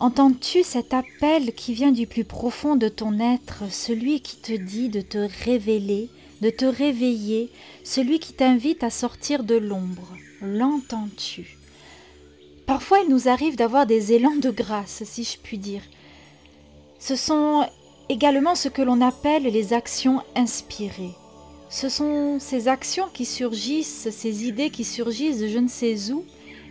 Entends-tu cet appel qui vient du plus profond de ton être, celui qui te dit de te révéler, de te réveiller, celui qui t'invite à sortir de l'ombre? L'entends-tu? Parfois il nous arrive d'avoir des élans de grâce, si je puis dire. Ce sont également ce que l'on appelle les actions inspirées. Ce sont ces actions qui surgissent, ces idées qui surgissent je ne sais où,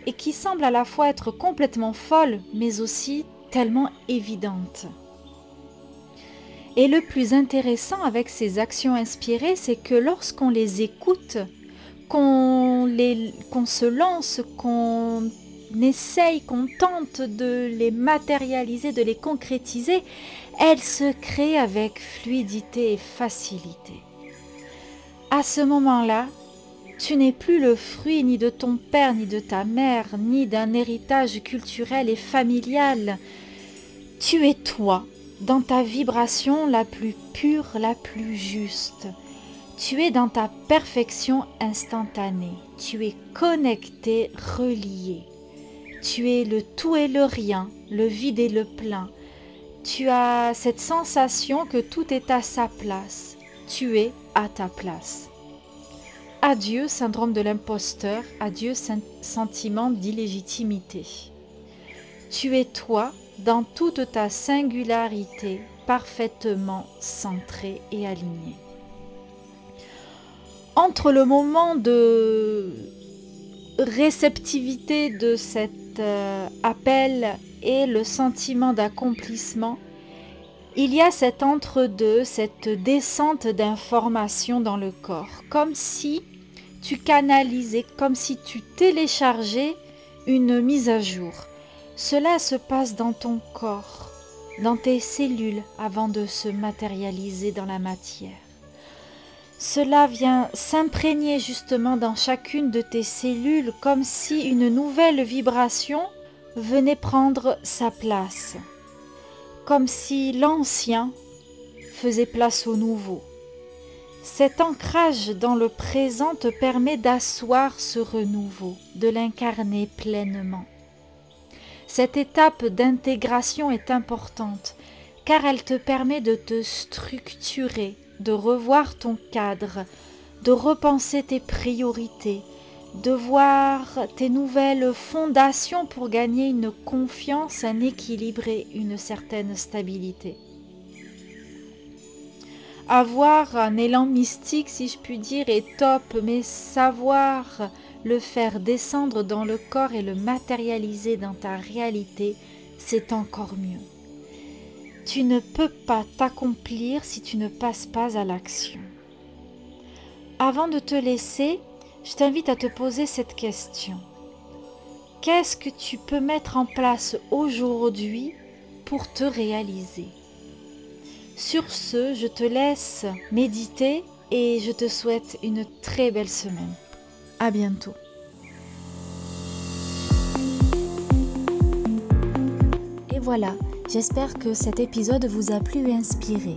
et qui semble à la fois être complètement folle, mais aussi tellement évidente. Et le plus intéressant avec ces actions inspirées, c'est que lorsqu'on les écoute, qu'on se lance, qu'on essaye, qu'on tente de les matérialiser, de les concrétiser, elles se créent avec fluidité et facilité. À ce moment-là, tu n'es plus le fruit ni de ton père, ni de ta mère, ni d'un héritage culturel et familial. Tu es toi, dans ta vibration la plus pure, la plus juste. Tu es dans ta perfection instantanée. Tu es connecté, relié. Tu es le tout et le rien, le vide et le plein. Tu as cette sensation que tout est à sa place. Tu es à ta place. Adieu syndrome de l'imposteur, adieu sentiment d'illégitimité. Tu es toi dans toute ta singularité, parfaitement centré et aligné. Entre le moment de réceptivité de cet euh, appel et le sentiment d'accomplissement, il y a cet entre-deux, cette descente d'informations dans le corps, comme si tu canalisais, comme si tu téléchargeais une mise à jour. Cela se passe dans ton corps, dans tes cellules, avant de se matérialiser dans la matière. Cela vient s'imprégner justement dans chacune de tes cellules comme si une nouvelle vibration venait prendre sa place, comme si l'ancien faisait place au nouveau. Cet ancrage dans le présent te permet d'asseoir ce renouveau, de l'incarner pleinement. Cette étape d'intégration est importante car elle te permet de te structurer, de revoir ton cadre, de repenser tes priorités, de voir tes nouvelles fondations pour gagner une confiance, un équilibre une certaine stabilité avoir un élan mystique, si je puis dire, est top, mais savoir le faire descendre dans le corps et le matérialiser dans ta réalité, c'est encore mieux. Tu ne peux pas t'accomplir si tu ne passes pas à l'action. Avant de te laisser, je t'invite à te poser cette question. Qu'est-ce que tu peux mettre en place aujourd'hui pour te réaliser? Sur ce, je te laisse méditer et je te souhaite une très belle semaine. À bientôt. Et voilà, j'espère que cet épisode vous a plu et inspiré.